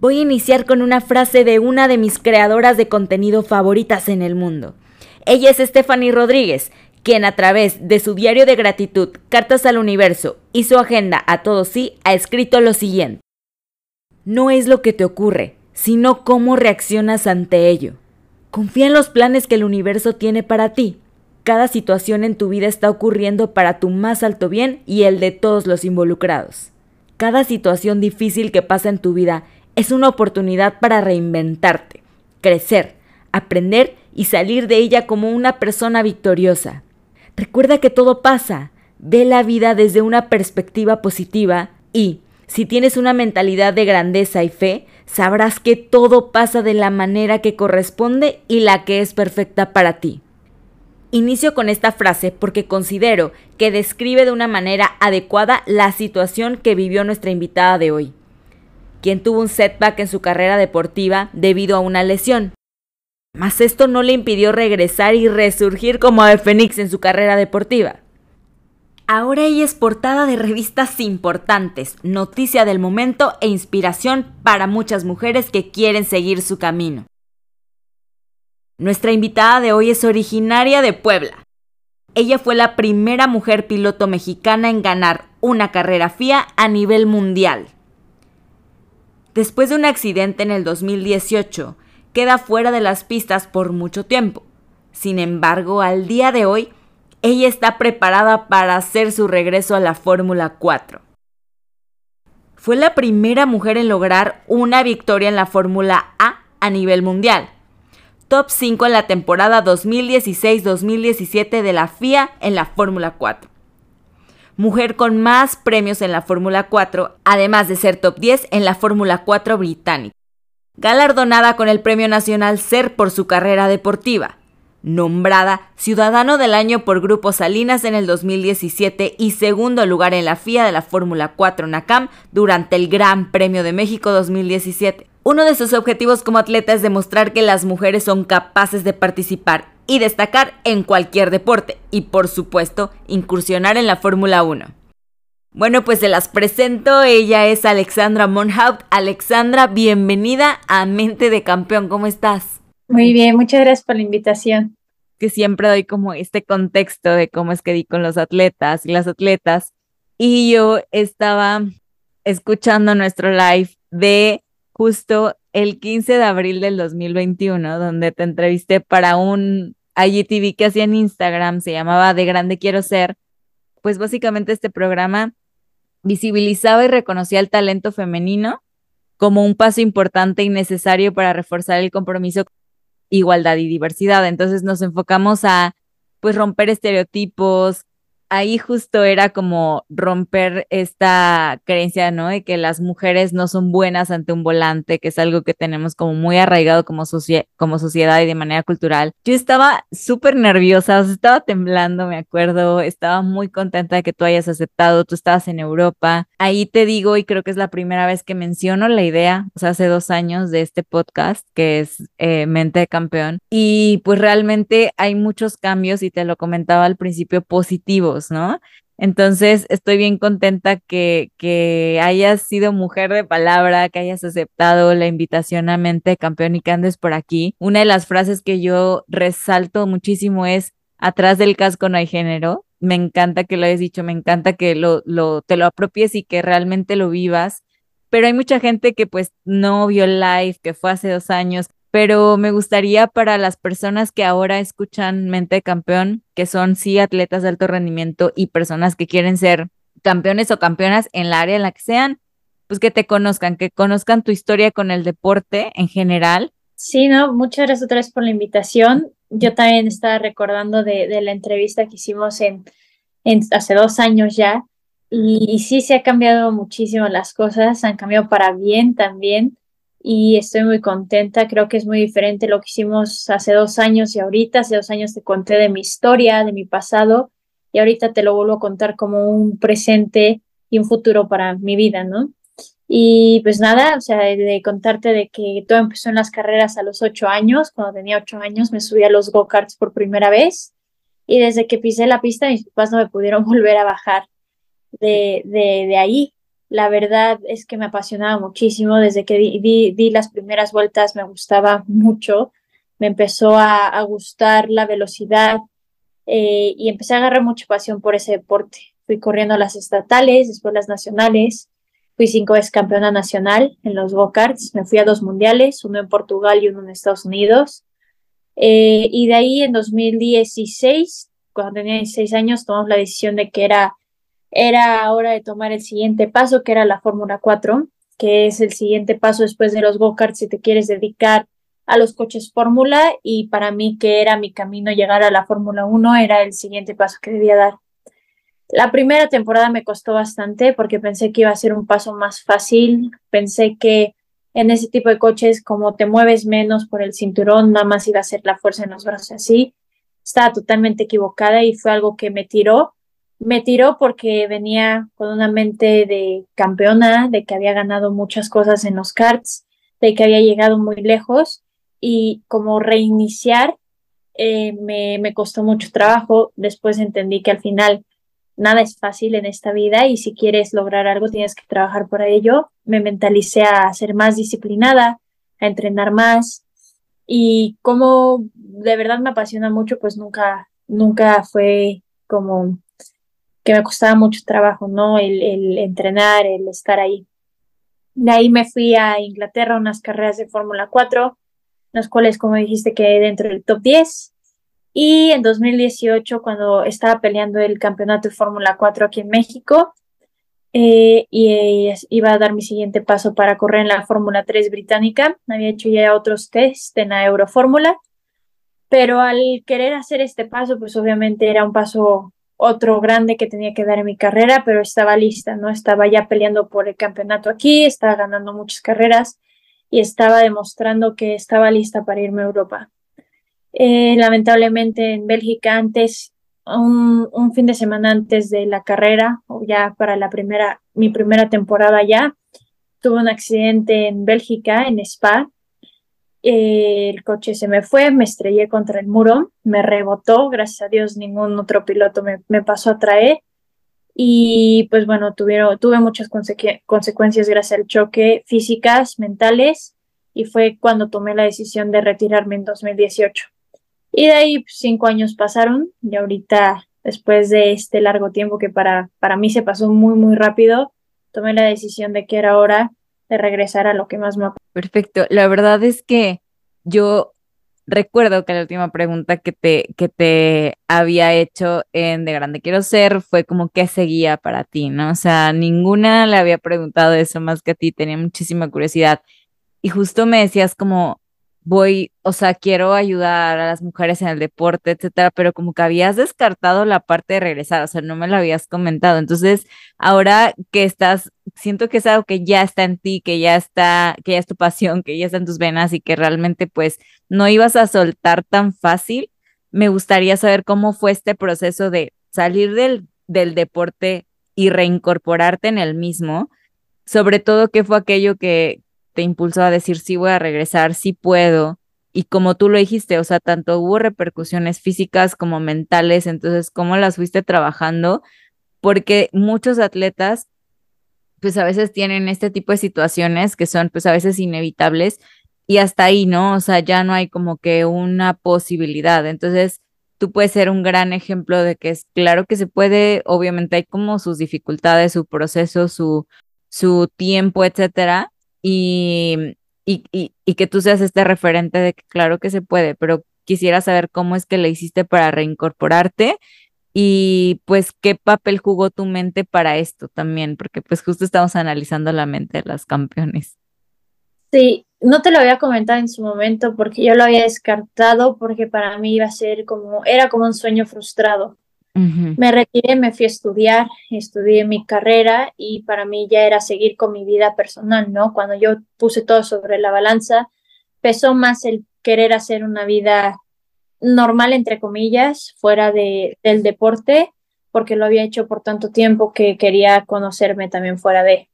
Voy a iniciar con una frase de una de mis creadoras de contenido favoritas en el mundo. Ella es Stephanie Rodríguez, quien a través de su diario de gratitud, Cartas al Universo y su agenda a todos sí, ha escrito lo siguiente. No es lo que te ocurre, sino cómo reaccionas ante ello. Confía en los planes que el universo tiene para ti. Cada situación en tu vida está ocurriendo para tu más alto bien y el de todos los involucrados. Cada situación difícil que pasa en tu vida es una oportunidad para reinventarte, crecer, aprender y salir de ella como una persona victoriosa. Recuerda que todo pasa, ve la vida desde una perspectiva positiva y, si tienes una mentalidad de grandeza y fe, sabrás que todo pasa de la manera que corresponde y la que es perfecta para ti. Inicio con esta frase porque considero que describe de una manera adecuada la situación que vivió nuestra invitada de hoy quien tuvo un setback en su carrera deportiva debido a una lesión. Mas esto no le impidió regresar y resurgir como ave fénix en su carrera deportiva. Ahora ella es portada de revistas importantes, noticia del momento e inspiración para muchas mujeres que quieren seguir su camino. Nuestra invitada de hoy es originaria de Puebla. Ella fue la primera mujer piloto mexicana en ganar una carrera FIA a nivel mundial. Después de un accidente en el 2018, queda fuera de las pistas por mucho tiempo. Sin embargo, al día de hoy, ella está preparada para hacer su regreso a la Fórmula 4. Fue la primera mujer en lograr una victoria en la Fórmula A a nivel mundial. Top 5 en la temporada 2016-2017 de la FIA en la Fórmula 4 mujer con más premios en la Fórmula 4, además de ser top 10 en la Fórmula 4 británica. Galardonada con el Premio Nacional SER por su carrera deportiva. Nombrada Ciudadano del Año por Grupo Salinas en el 2017 y segundo lugar en la FIA de la Fórmula 4 NACAM durante el Gran Premio de México 2017. Uno de sus objetivos como atleta es demostrar que las mujeres son capaces de participar y destacar en cualquier deporte y por supuesto incursionar en la Fórmula 1. Bueno, pues se las presento, ella es Alexandra Monhaupt. Alexandra, bienvenida a Mente de Campeón, ¿cómo estás? Muy bien, muchas gracias por la invitación. Que siempre doy como este contexto de cómo es que di con los atletas y las atletas. Y yo estaba escuchando nuestro live de justo el 15 de abril del 2021, donde te entrevisté para un IGTV que hacía en Instagram, se llamaba De Grande Quiero Ser, pues básicamente este programa visibilizaba y reconocía el talento femenino como un paso importante y necesario para reforzar el compromiso igualdad y diversidad. Entonces nos enfocamos a pues romper estereotipos, ahí justo era como romper esta creencia, ¿no? De que las mujeres no son buenas ante un volante, que es algo que tenemos como muy arraigado como, como sociedad y de manera cultural. Yo estaba súper nerviosa, estaba temblando, me acuerdo, estaba muy contenta de que tú hayas aceptado, tú estabas en Europa. Ahí te digo, y creo que es la primera vez que menciono la idea, o sea, hace dos años de este podcast, que es eh, Mente de Campeón. Y pues realmente hay muchos cambios, y te lo comentaba al principio, positivos ¿no? Entonces, estoy bien contenta que, que hayas sido mujer de palabra, que hayas aceptado la invitación a Mente Campeón y que andes por aquí. Una de las frases que yo resalto muchísimo es, atrás del casco no hay género. Me encanta que lo hayas dicho, me encanta que lo, lo, te lo apropies y que realmente lo vivas. Pero hay mucha gente que pues no vio live, que fue hace dos años, pero me gustaría para las personas que ahora escuchan Mente de Campeón, que son sí atletas de alto rendimiento y personas que quieren ser campeones o campeonas en la área en la que sean, pues que te conozcan, que conozcan tu historia con el deporte en general. Sí, no, muchas gracias otra vez por la invitación. Yo también estaba recordando de, de la entrevista que hicimos en, en, hace dos años ya, y, y sí se ha cambiado muchísimo las cosas, han cambiado para bien también y estoy muy contenta. Creo que es muy diferente lo que hicimos hace dos años y ahorita. Hace dos años te conté de mi historia, de mi pasado y ahorita te lo vuelvo a contar como un presente y un futuro para mi vida, ¿no? Y pues nada, o sea, de, contarte de que todo empezó en las carreras a los ocho años. Cuando tenía ocho años me subí a los go-karts por primera vez y desde que pisé la pista mis papás no me pudieron volver a bajar de, de, de ahí la verdad es que me apasionaba muchísimo. Desde que di, las primeras vueltas me gustaba mucho. Me empezó a, gustar la velocidad eh, y empecé a agarrar mucha pasión por ese deporte. Fui corriendo a las estatales, después las nacionales. Fui cinco veces campeona nacional en los go-karts. Me fui a dos mundiales, uno en Portugal y uno en Estados Unidos. Eh, y de ahí en 2016, cuando tenía 16 años, tomamos la decisión de que era era hora de tomar el siguiente paso, que era la Fórmula 4, que es el siguiente paso después de los go-karts si te quieres dedicar a los coches Fórmula y para mí que era mi camino llegar a la Fórmula 1 era el siguiente paso que debía dar. La primera temporada me costó bastante porque pensé que iba a ser un paso más fácil, pensé que en ese tipo de coches como te mueves menos por el cinturón, nada más iba a ser la fuerza en los brazos así. Estaba totalmente equivocada y fue algo que me tiró me tiró porque venía con una mente de campeona, de que había ganado muchas cosas en los karts, de que había llegado muy lejos y como reiniciar eh, me, me costó mucho trabajo. Después entendí que al final nada es fácil en esta vida y si quieres lograr algo tienes que trabajar por ello. Me mentalicé a ser más disciplinada, a entrenar más y como de verdad me apasiona mucho, pues nunca, nunca fue como que me costaba mucho trabajo, ¿no? El, el entrenar, el estar ahí. De ahí me fui a Inglaterra a unas carreras de Fórmula 4, las cuales, como dijiste, quedé dentro del top 10. Y en 2018, cuando estaba peleando el campeonato de Fórmula 4 aquí en México, eh, y iba a dar mi siguiente paso para correr en la Fórmula 3 británica. Había hecho ya otros test en la Eurofórmula, pero al querer hacer este paso, pues obviamente era un paso otro grande que tenía que dar en mi carrera, pero estaba lista, ¿no? Estaba ya peleando por el campeonato aquí, estaba ganando muchas carreras y estaba demostrando que estaba lista para irme a Europa. Eh, lamentablemente en Bélgica antes, un, fin de semana antes de la carrera, o ya para la primera, mi primera temporada ya, tuve un accidente en Bélgica, en Spa, el coche se me fue, me estrellé contra el muro, me rebotó, gracias a Dios ningún otro piloto me, pasó a traer y pues bueno, tuvieron, tuve muchas consecuencias gracias al choque físicas, mentales y fue cuando tomé la decisión de retirarme en 2018. Y de ahí pues, cinco años pasaron y ahorita, después de este largo tiempo que para, para mí se pasó muy, muy rápido, tomé la decisión de que era hora de regresar a lo que más me Perfecto. La verdad es que yo recuerdo que la última pregunta que te, que te había hecho en De Grande Quiero Ser fue como qué seguía para ti, ¿no? O sea, ninguna le había preguntado eso más que a ti, tenía muchísima curiosidad. Y justo me decías como, voy, o sea, quiero ayudar a las mujeres en el deporte, etcétera, pero como que habías descartado la parte de regresar, o sea, no me lo habías comentado. Entonces, ahora que estás, siento que es algo que ya está en ti, que ya está, que ya es tu pasión, que ya está en tus venas y que realmente pues no ibas a soltar tan fácil. Me gustaría saber cómo fue este proceso de salir del, del deporte y reincorporarte en el mismo, sobre todo qué fue aquello que, te impulsó a decir sí voy a regresar, sí puedo. Y como tú lo dijiste, o sea, tanto hubo repercusiones físicas como mentales, entonces, ¿cómo las fuiste trabajando? Porque muchos atletas, pues a veces tienen este tipo de situaciones que son, pues a veces inevitables y hasta ahí, ¿no? O sea, ya no hay como que una posibilidad. Entonces, tú puedes ser un gran ejemplo de que es claro que se puede, obviamente hay como sus dificultades, su proceso, su, su tiempo, etcétera, y, y, y, que tú seas este referente de que claro que se puede, pero quisiera saber cómo es que le hiciste para reincorporarte y pues qué papel jugó tu mente para esto también, porque pues justo estamos analizando la mente de las campeones. Sí, no te lo había comentado en su momento porque yo lo había descartado porque para mí iba a ser como, era como un sueño frustrado. Me retiré, me fui a estudiar, estudié mi carrera y para mí ya era seguir con mi vida personal, ¿no? Cuando yo puse todo sobre la balanza, pesó más el querer hacer una vida normal, entre comillas, fuera de, del deporte, porque lo había hecho por tanto tiempo que quería conocerme también fuera de.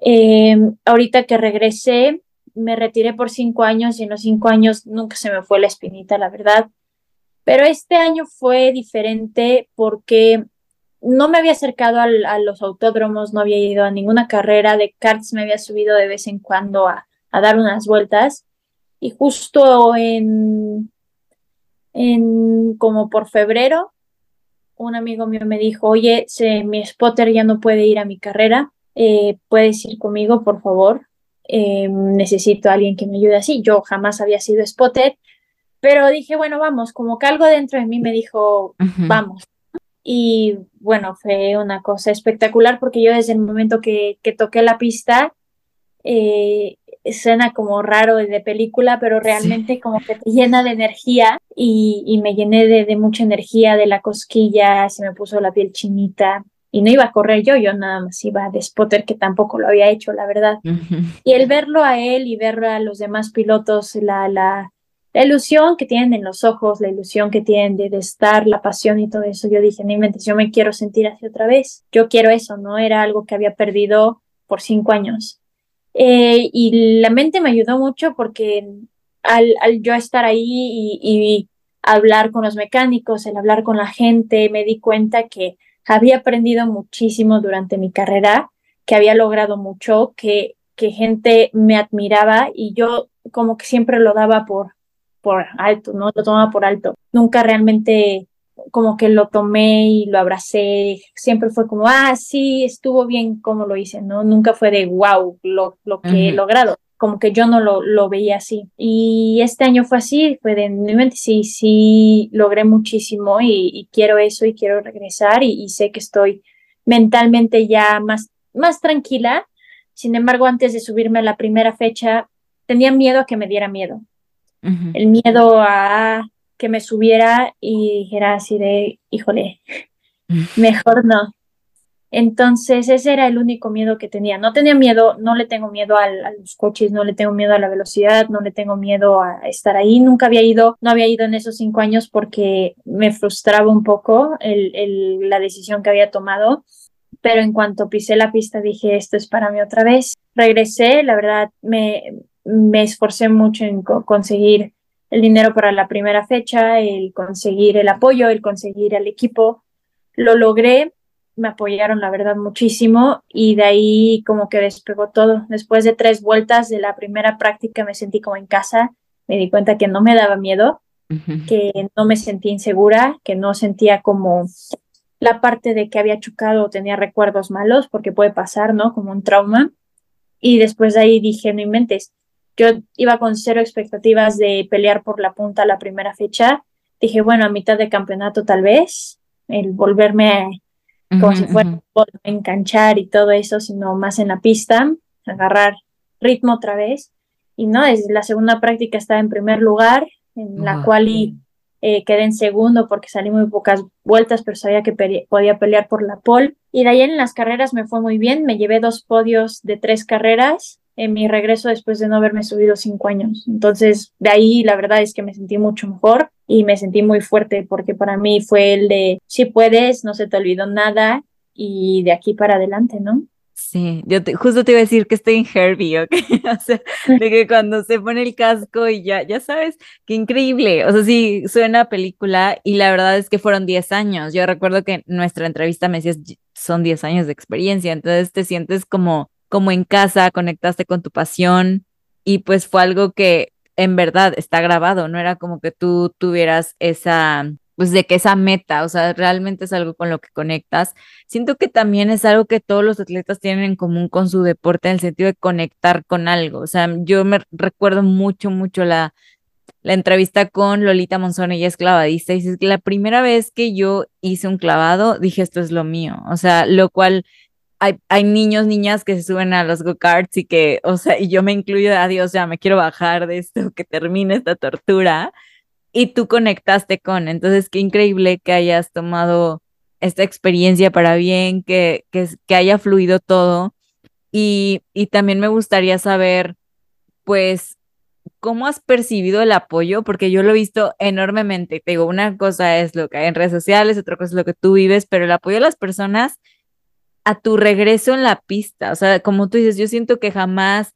Eh, ahorita que regresé, me retiré por cinco años y en los cinco años nunca se me fue la espinita, la verdad. Pero este año fue diferente porque no me había acercado a los autódromos, no había ido a ninguna carrera de karts, me había subido de vez en cuando a, dar unas vueltas. Y justo en como por febrero, un amigo mío me dijo, oye, mi spotter ya no puede ir a mi carrera, eh, ¿puedes ir conmigo, por favor? Eh, necesito a alguien que me ayude así. Yo jamás había sido spotter, pero dije, bueno, vamos, como que algo dentro de mí me dijo, vamos. Y bueno, fue una cosa espectacular porque yo desde el momento que, que toqué la pista, eh, suena como raro de película, pero realmente como que te llena de energía y, me llené de, mucha energía de la cosquilla, se me puso la piel chinita y no iba a correr yo, yo nada más iba de spotter que tampoco lo había hecho, la verdad. Y el verlo a él y ver a los demás pilotos, la, la, la, ilusión que tienen en los ojos, la ilusión que tienen de, estar, la pasión y todo eso, yo dije, no yo me quiero sentir así otra vez, yo quiero eso, ¿no? Era algo que había perdido por cinco años eh, y la mente me ayudó mucho porque al, yo estar ahí y, hablar con los mecánicos, el hablar con la gente, me di cuenta que había aprendido muchísimo durante mi carrera, que había logrado mucho, que, que gente me admiraba y yo como que siempre lo daba por, por alto, ¿no? Lo tomaba por alto. Nunca realmente como que lo tomé y lo abracé, siempre fue como, ah, sí, estuvo bien como lo hice, ¿no? Nunca fue de, wow, lo, lo que he logrado, como que yo no lo, lo, veía así. Y este año fue así, fue de, mi mente, sí, sí, logré muchísimo y, quiero eso y quiero regresar y, sé que estoy mentalmente ya más, más tranquila. Sin embargo, antes de subirme a la primera fecha, tenía miedo a que me diera miedo. El miedo a que me subiera y dijera así de, híjole, mejor no. Entonces ese era el único miedo que tenía. No tenía miedo, no le tengo miedo a los coches, no le tengo miedo a la velocidad, no le tengo miedo a estar ahí. Nunca había ido, no había ido en esos cinco años porque me frustraba un poco el, la decisión que había tomado. Pero en cuanto pisé la pista dije, esto es para mí otra vez. Regresé, la verdad me, me esforcé mucho en conseguir el dinero para la primera fecha, el conseguir el apoyo, el conseguir el equipo. Lo logré, me apoyaron la verdad muchísimo y de ahí como que despegó todo. Después de tres vueltas de la primera práctica me sentí como en casa, me di cuenta que no me daba miedo, que no me sentí insegura, que no sentía como la parte de que había chocado o tenía recuerdos malos, porque puede pasar, ¿no? Como un trauma. Y después de ahí dije, no inventes, yo iba con cero expectativas de pelear por la punta la primera fecha. Dije, bueno, a mitad de campeonato tal vez, el volverme como si fuera a enganchar y todo eso, sino más en la pista, agarrar ritmo otra vez. Y no, desde la segunda práctica estaba en primer lugar, en la cual y, eh, quedé en segundo porque salí muy pocas vueltas, pero sabía que podía pelear por la pole. Y de ahí en las carreras me fue muy bien, me llevé dos podios de tres carreras en mi regreso después de no haberme subido cinco años. Entonces, de ahí la verdad es que me sentí mucho mejor y me sentí muy fuerte porque para mí fue el de, si puedes, no se te olvidó nada y de aquí para adelante, ¿no? Sí, yo justo te iba a decir que estoy en Herbie, ¿ok? o de que cuando se pone el casco y ya, ya sabes, qué increíble. O sea, sí, suena película y la verdad es que fueron 10 años. Yo recuerdo que nuestra entrevista me decías, son 10 años de experiencia, entonces te sientes como como en casa, conectaste con tu pasión y pues fue algo que en verdad está grabado, no era como que tú tuvieras esa pues de que esa meta, o sea, realmente es algo con lo que conectas. Siento que también es algo que todos los atletas tienen en común con su deporte en el sentido de conectar con algo. O sea, yo me recuerdo mucho, mucho la, la entrevista con Lolita Monzón, ella es clavadista, y dice que la primera vez que yo hice un clavado, dije, esto es lo mío. O sea, lo cual hay, hay niños, niñas que se suben a los go-karts y que, o sea, y yo me incluyo, adiós, ya me quiero bajar de esto, que termine esta tortura y tú conectaste con. Entonces, qué increíble que hayas tomado esta experiencia para bien, que, que, que haya fluido todo. Y, y también me gustaría saber, pues, ¿cómo has percibido el apoyo? Porque yo lo he visto enormemente. Te digo, una cosa es lo que hay en redes sociales, otra cosa es lo que tú vives, pero el apoyo de las personas a tu regreso en la pista. O sea, como tú dices, yo siento que jamás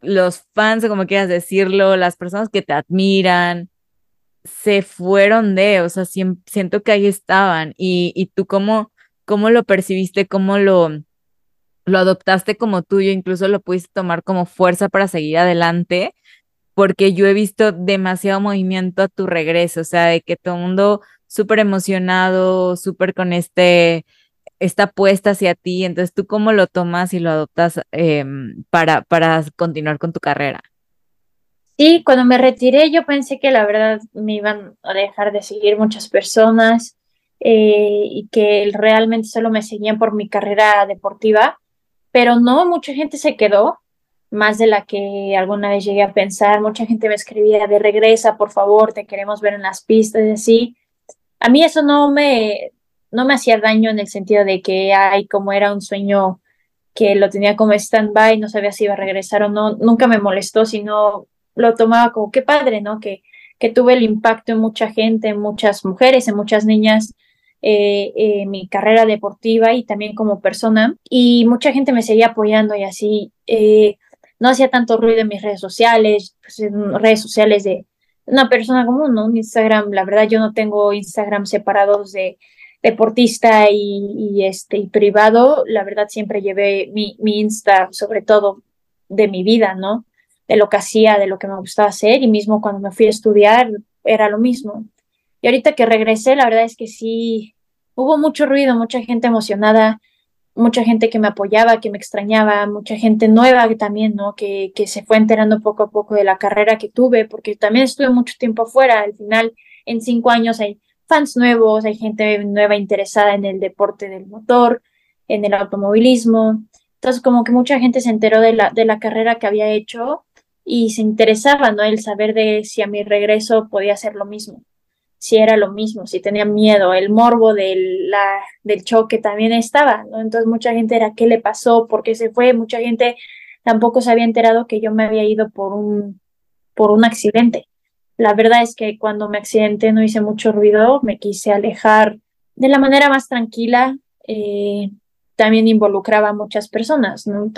los fans, como quieras decirlo, las personas que te admiran, se fueron de, o sea, siento que ahí estaban. Y, y tú cómo, cómo lo percibiste, cómo lo, lo adoptaste como tuyo, incluso lo pudiste tomar como fuerza para seguir adelante, porque yo he visto demasiado movimiento a tu regreso, o sea, de que todo el mundo súper emocionado, súper con este, esta apuesta hacia ti, entonces tú cómo lo tomas y lo adoptas em, para, para continuar con tu carrera. Sí, cuando me retiré yo pensé que la verdad me iban a dejar de seguir muchas personas eh, y que realmente solo me seguían por mi carrera deportiva, pero no, mucha gente se quedó, más de la que alguna vez llegué a pensar, mucha gente me escribía de regresa, por favor, te queremos ver en las pistas y así. A mí eso no me, no me hacía daño en el sentido de que, ay, como era un sueño que lo tenía como stand-by, no sabía si iba a regresar o no, nunca me molestó, sino lo tomaba como qué padre, ¿no? Que, que tuve el impacto en mucha gente, en muchas mujeres, en muchas niñas, eh, eh, mi carrera deportiva y también como persona. Y mucha gente me seguía apoyando y así. Eh, no hacía tanto ruido en mis redes sociales, pues en redes sociales de una persona común, ¿no? Instagram, la verdad yo no tengo Instagram separados de deportista y, este y privado, la verdad siempre llevé mi, mi Insta sobre todo de mi vida, ¿no? de lo que hacía, de lo que me gustaba hacer y mismo cuando me fui a estudiar era lo mismo. Y ahorita que regresé, la verdad es que sí, hubo mucho ruido, mucha gente emocionada, mucha gente que me apoyaba, que me extrañaba, mucha gente nueva también, ¿no? Que, que se fue enterando poco a poco de la carrera que tuve, porque también estuve mucho tiempo afuera. Al final, en cinco años hay fans nuevos, hay gente nueva interesada en el deporte del motor, en el automovilismo. Entonces, como que mucha gente se enteró de la, de la carrera que había hecho y se interesaba, ¿no? El saber de si a mi regreso podía ser lo mismo, si era lo mismo, si tenía miedo, el morbo del, la, del choque también estaba, ¿no? Entonces mucha gente era, ¿qué le pasó? ¿Por qué se fue? Mucha gente tampoco se había enterado que yo me había ido por un, por un accidente. La verdad es que cuando me accidenté no hice mucho ruido, me quise alejar de la manera más tranquila. Eh, también involucraba a muchas personas, ¿no?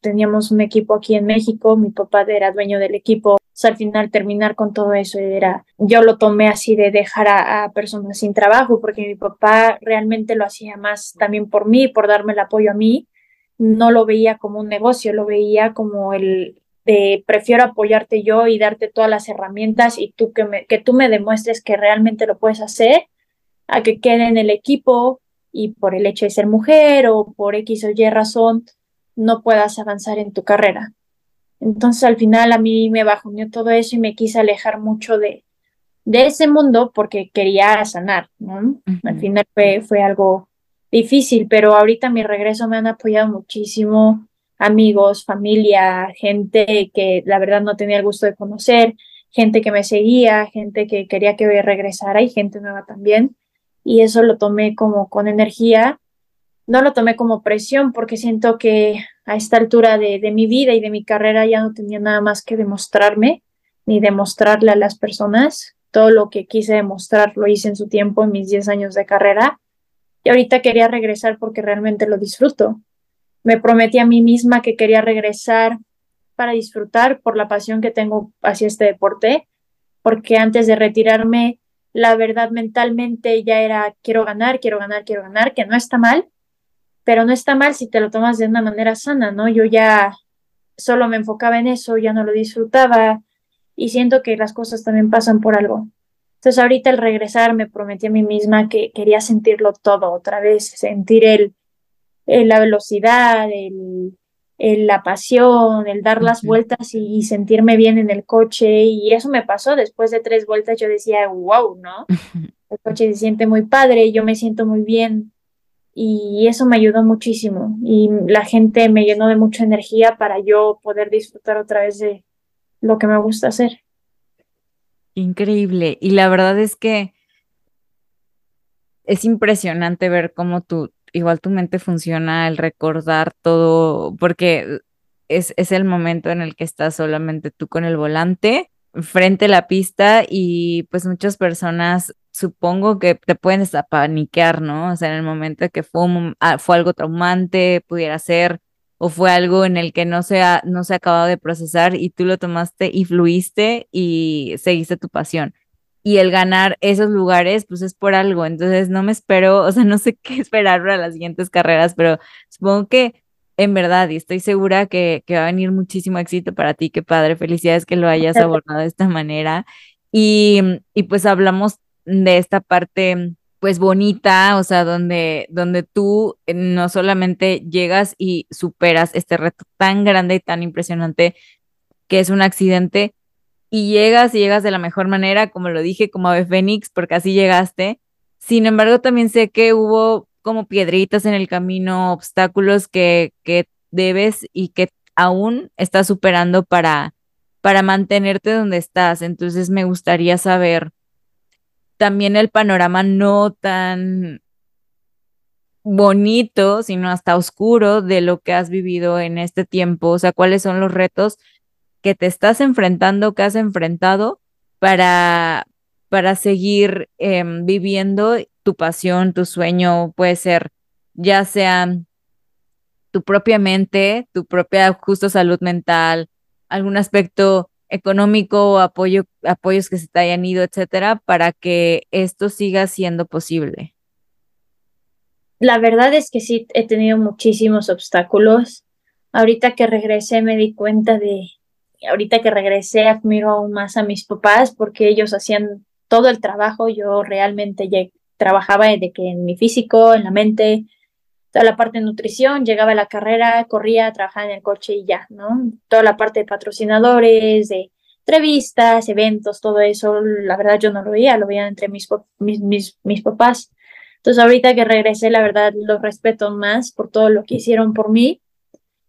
teníamos un equipo aquí en México, mi papá era dueño del equipo, al final terminar con todo eso era, yo lo tomé así de dejar a, personas sin trabajo, porque mi papá realmente lo hacía más también por mí, por darme el apoyo a mí, no lo veía como un negocio, lo veía como el de prefiero apoyarte yo y darte todas las herramientas y tú que, me, que tú me demuestres que realmente lo puedes hacer, a que quede en el equipo, y por el hecho de ser mujer o por X o Y razón no puedas avanzar en tu carrera. Entonces al final a mí me bajoneó todo eso y me quise alejar mucho de, de ese mundo porque quería sanar, ¿no? Al final fue, fue algo difícil, pero ahorita mi regreso me han apoyado muchísimo, amigos, familia, gente que la verdad no tenía el gusto de conocer, gente que me seguía, gente que quería que regresara y gente nueva también y eso lo tomé como con energía. No lo tomé como presión porque siento que a esta altura de, mi vida y de mi carrera ya no tenía nada más que demostrarme ni demostrarle a las personas. Todo lo que quise demostrar lo hice en su tiempo, en mis 10 años de carrera. Y ahorita quería regresar porque realmente lo disfruto. Me prometí a mí misma que quería regresar para disfrutar por la pasión que tengo hacia este deporte, porque antes de retirarme la verdad mentalmente ya era quiero ganar, quiero ganar, quiero ganar, que no está mal, pero no está mal si te lo tomas de una manera sana, ¿no? Yo ya solo me enfocaba en eso, ya no lo disfrutaba y siento que las cosas también pasan por algo. Entonces ahorita al regresar me prometí a mí misma que quería sentirlo todo otra vez, sentir el, la velocidad, el, la pasión, el dar las vueltas y, sentirme bien en el coche. Y eso me pasó después de tres vueltas. Yo decía, wow, ¿no? El coche se siente muy padre, yo me siento muy bien. Y eso me ayudó muchísimo. Y la gente me llenó de mucha energía para yo poder disfrutar otra vez de lo que me gusta hacer. Increíble. Y la verdad es que es impresionante ver cómo tu, igual tu mente funciona, el recordar todo, porque es, es el momento en el que estás solamente tú con el volante frente a la pista y pues muchas personas supongo que te pueden paniquear, ¿no? O sea, en el momento que fue, ah, fue algo traumante, pudiera ser, o fue algo en el que no se, ha, no se ha acabado de procesar y tú lo tomaste y fluiste y seguiste tu pasión. Y el ganar esos lugares, pues es por algo. Entonces no me espero, o sea, no sé qué esperar para las siguientes carreras, pero supongo que en verdad, y estoy segura que, que va a venir muchísimo éxito para ti. Qué padre, felicidades que lo hayas abordado de esta manera. Y, y pues hablamos de esta parte pues bonita, o sea, donde, donde tú eh, no solamente llegas y superas este reto tan grande y tan impresionante que es un accidente, y llegas y llegas de la mejor manera, como lo dije, como Ave Fénix, porque así llegaste. Sin embargo, también sé que hubo como piedritas en el camino, obstáculos que, que debes y que aún estás superando para, para mantenerte donde estás. Entonces me gustaría saber también el panorama no tan bonito, sino hasta oscuro de lo que has vivido en este tiempo, o sea, cuáles son los retos que te estás enfrentando, que has enfrentado para, para seguir em, viviendo tu pasión, tu sueño, puede ser ya sea tu propia mente, tu propia justo salud mental, algún aspecto económico o apoyo, apoyos que se te hayan ido, etcétera, para que esto siga siendo posible? La verdad es que sí, he tenido muchísimos obstáculos. Ahorita que regresé me di cuenta de, ahorita que regresé admiro aún más a mis papás porque ellos hacían todo el trabajo. Yo realmente trabajaba de que en mi físico, en la mente, toda la parte de nutrición, llegaba a la carrera, corría, trabajaba en el coche y ya, ¿no? Toda la parte de patrocinadores, de entrevistas, eventos, todo eso, la verdad yo no lo veía, lo veía entre mis, mis, mis, mis papás. Entonces ahorita que regresé, la verdad los respeto más por todo lo que hicieron por mí.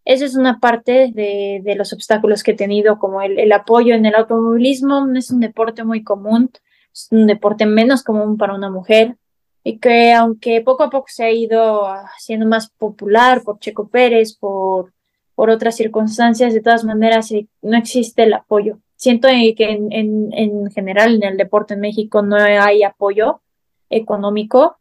Esa es una parte de, los obstáculos que he tenido, como el, apoyo en el automovilismo, es un deporte muy común, es un deporte menos común para una mujer y que aunque poco a poco se ha ido haciendo más popular por Checo Pérez, por, otras circunstancias, de todas maneras eh, no existe el apoyo. Siento que en general en el deporte en México no hay apoyo económico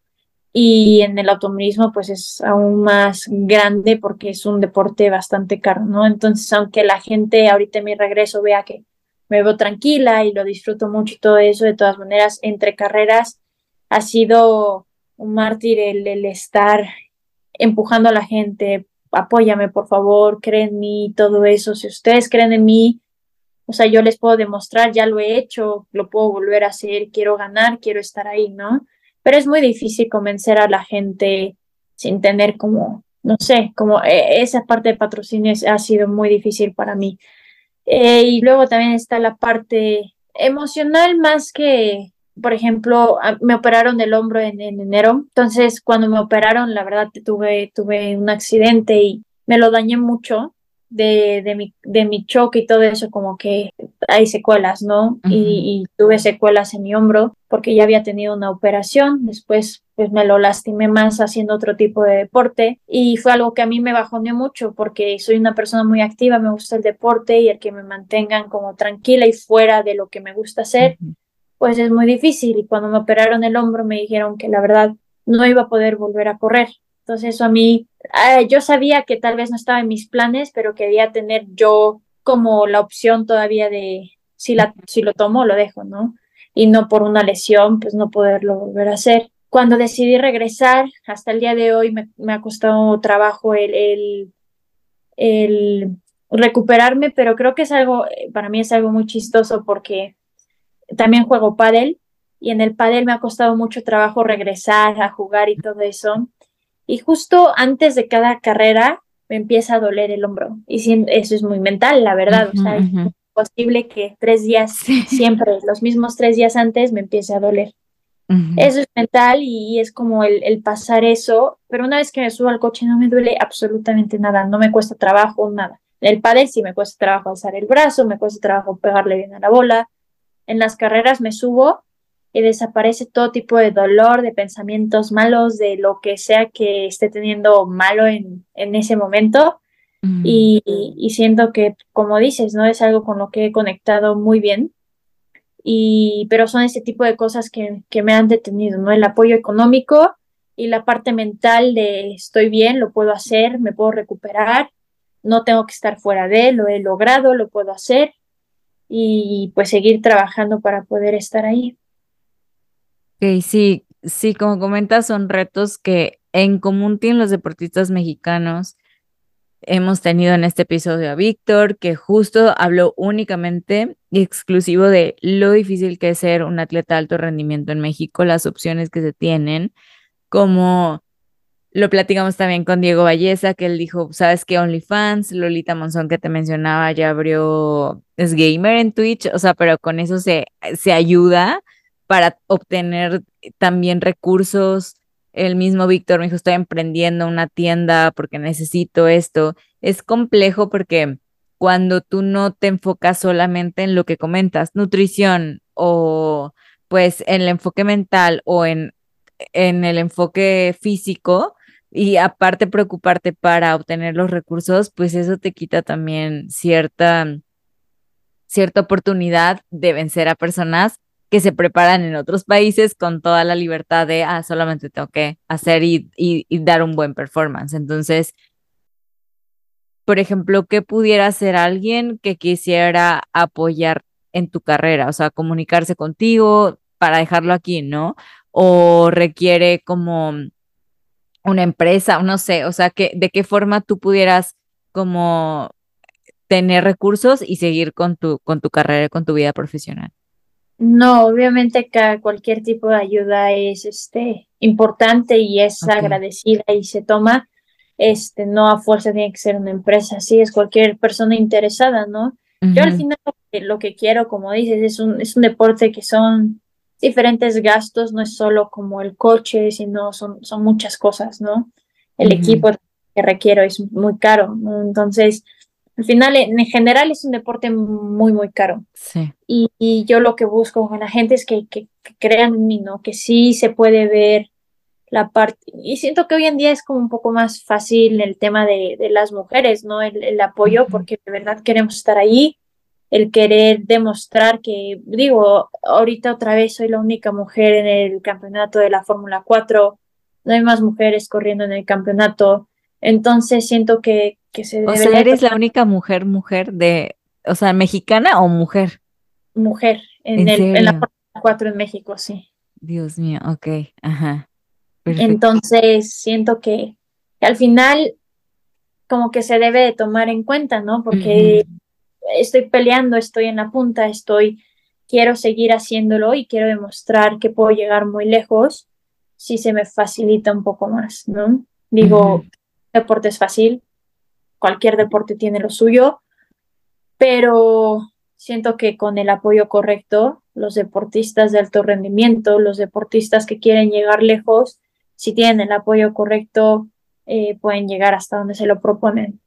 y en el automovilismo pues es aún más grande porque es un deporte bastante caro, ¿no? Entonces, aunque la gente ahorita en mi regreso vea que me veo tranquila y lo disfruto mucho y todo eso, de todas maneras, entre carreras ha sido un mártir el, estar empujando a la gente, apóyame por favor, creen en mí, todo eso. Si ustedes creen en mí, o sea, yo les puedo demostrar, ya lo he hecho, lo puedo volver a hacer, quiero ganar, quiero estar ahí, ¿no? Pero es muy difícil convencer a la gente sin tener como, no sé, como eh, esa parte de patrocinio ha sido muy difícil para mí. Eh, y luego también está la parte emocional más que por ejemplo, me operaron del hombro en, enero, entonces cuando me operaron, la verdad tuve, tuve un accidente y me lo dañé mucho de, de, mi, de mi choque y todo eso, como que hay secuelas, ¿no? y, tuve secuelas en mi hombro porque ya había tenido una operación, después pues me lo lastimé más haciendo otro tipo de deporte y fue algo que a mí me bajoneó mucho porque soy una persona muy activa, me gusta el deporte y el que me mantengan como tranquila y fuera de lo que me gusta hacer pues es muy difícil. Y cuando me operaron el hombro me dijeron que la verdad no iba a poder volver a correr. Entonces eso a mí, ah, yo sabía que tal vez no estaba en mis planes, pero quería tener yo como la opción todavía de si, la, si lo tomo, lo dejo, ¿no? Y no por una lesión, pues no poderlo volver a hacer. Cuando decidí regresar, hasta el día de hoy me, ha costado trabajo el, el, el recuperarme, pero creo que es algo, para mí es algo muy chistoso porque también juego pádel y en el pádel me ha costado mucho trabajo regresar a jugar y todo eso. Y justo antes de cada carrera me empieza a doler el hombro. Y eso es muy mental, la verdad. o sea, es posible que tres días, siempre, los mismos tres días antes, me empiece a doler. Eso es mental y es como el, el, pasar eso, pero una vez que me subo al coche no me duele absolutamente nada, no me cuesta trabajo, nada. En el pádel sí me cuesta trabajo alzar el brazo, me cuesta trabajo pegarle bien a la bola. En las carreras me subo y desaparece todo tipo de dolor, de pensamientos malos, de lo que sea que esté teniendo malo en, en ese momento. y, y, siento que, como dices, ¿no? Es algo con lo que he conectado muy bien. Y, pero son ese tipo de cosas que, que me han detenido, ¿no? El apoyo económico y la parte mental de estoy bien, lo puedo hacer, me puedo recuperar, no tengo que estar fuera de él, lo he logrado, lo puedo hacer y pues seguir trabajando para poder estar ahí. Ok, sí, sí, como comentas, son retos que en común tienen los deportistas mexicanos. Hemos tenido en este episodio a Víctor, que justo habló únicamente y exclusivo de lo difícil que es ser un atleta de alto rendimiento en México, las opciones que se tienen, como lo platicamos también con Diego Valleza, que él dijo, ¿sabes qué? OnlyFans, Lolita Monzón que te mencionaba, ya abrió, es gamer en Twitch, o sea, pero con eso se, se ayuda para obtener también recursos. El mismo Víctor me dijo, estoy emprendiendo una tienda porque necesito esto. Es complejo porque cuando tú no te enfocas solamente en lo que comentas, nutrición o pues en el enfoque mental o en, en el enfoque físico, y aparte preocuparte para obtener los recursos, pues eso te quita también cierta, cierta oportunidad de vencer a personas que se preparan en otros países con toda la libertad de, ah, solamente tengo que hacer y, dar un buen performance. Entonces, por ejemplo, ¿qué pudiera hacer alguien que quisiera apoyar en tu carrera? O sea, comunicarse contigo para dejarlo aquí, ¿no? O requiere como una empresa, no sé, o sea, que, de qué forma tú pudieras como tener recursos y seguir con tu, con tu carrera, con tu vida profesional. No, obviamente que cualquier tipo de ayuda es este importante y es agradecida y se toma. Este, no a fuerza tiene que ser una empresa, sí, es cualquier persona interesada, ¿no? Yo al final lo que quiero, como dices, es un, es un deporte que son diferentes gastos, no es solo como el coche, sino son, son muchas cosas, ¿no? El equipo que requiero es muy caro, entonces al final, en general, es un deporte muy, muy caro. Sí. Y, yo lo que busco con la gente es que, que, crean en mí, ¿no? Que sí se puede ver la parte. Y siento que hoy en día es como un poco más fácil el tema de, de las mujeres, ¿no? El, apoyo, porque de verdad queremos estar ahí, el querer demostrar que, digo, ahorita otra vez soy la única mujer en el campeonato de la Fórmula 4, no hay más mujeres corriendo en el campeonato. Entonces siento que, que se O sea, eres la única mujer, mujer de, o sea, mexicana o mujer. Mujer, en, el, en la Fórmula 4 en México, sí. Dios mío, ok, ajá. Entonces siento que, al final como que se debe de tomar en cuenta, ¿no? Porque estoy peleando, estoy en la punta, estoy, quiero seguir haciéndolo y quiero demostrar que puedo llegar muy lejos si se me facilita un poco más, ¿no? Digo, deporte es fácil, cualquier deporte tiene lo suyo, pero siento que con el apoyo correcto, los deportistas de alto rendimiento, los deportistas que quieren llegar lejos, si tienen el apoyo correcto, eh, pueden llegar hasta donde se lo proponen.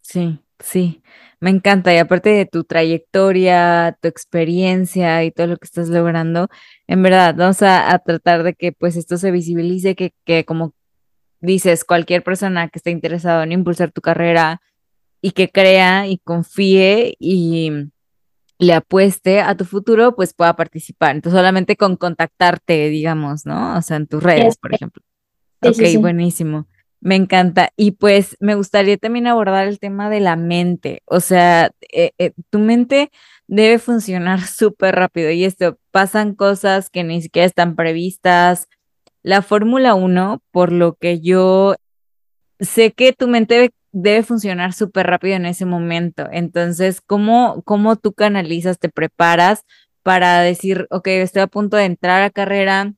Sí, sí, me encanta. Y aparte de tu trayectoria, tu experiencia y todo lo que estás logrando, en verdad, vamos a, tratar de que pues esto se visibilice, que, que como dices, cualquier persona que esté interesado en impulsar tu carrera y que crea y confíe y le apueste a tu futuro, pues pueda participar. Entonces, solamente con contactarte, digamos, ¿no? O sea, en tus redes, por ejemplo. ok, buenísimo. Me encanta. Y pues me gustaría también abordar el tema de la mente. O sea, eh, eh, tu mente debe funcionar súper rápido y esto, pasan cosas que ni siquiera están previstas, la Fórmula 1, por lo que yo sé que tu mente debe, funcionar súper rápido en ese momento. Entonces, ¿cómo, ¿cómo tú canalizas, te preparas para decir, ok, estoy a punto de entrar a carrera,